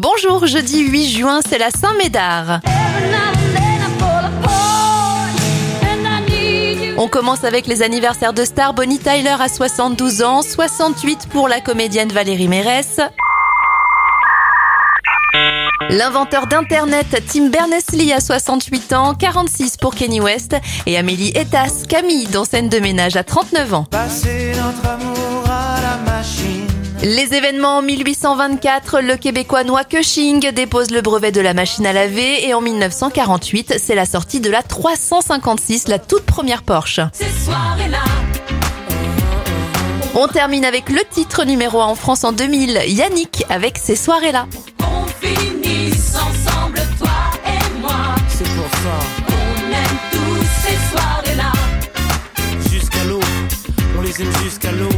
Bonjour, jeudi 8 juin, c'est la Saint-Médard. On commence avec les anniversaires de stars. Bonnie Tyler a 72 ans, 68 pour la comédienne Valérie Mérès. L'inventeur d'Internet Tim Berners-Lee a 68 ans, 46 pour Kenny West et Amélie Etas, Camille dans scène de ménage à 39 ans. Les événements en 1824, le Québécois Noah Cushing dépose le brevet de la machine à laver et en 1948, c'est la sortie de la 356, la toute première Porsche. On termine avec le titre numéro 1 en France en 2000, Yannick avec ces soirées-là. jusqu'à l'eau, bébé. Dans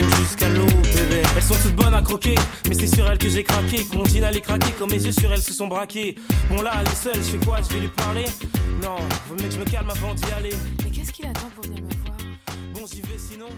Jusqu'à l'eau, bébé. Elles sont toutes bonnes à croquer, mais c'est sur elles que j'ai craqué. Que mon jean allait craquer, quand mes yeux sur elles se sont braqués. Bon là, elle est seule, je fais quoi? Je vais lui parler? Non, vaut mieux que je me calme avant d'y aller. Mais qu'est-ce qu'il attend pour venir me voir? Bon, j'y vais sinon.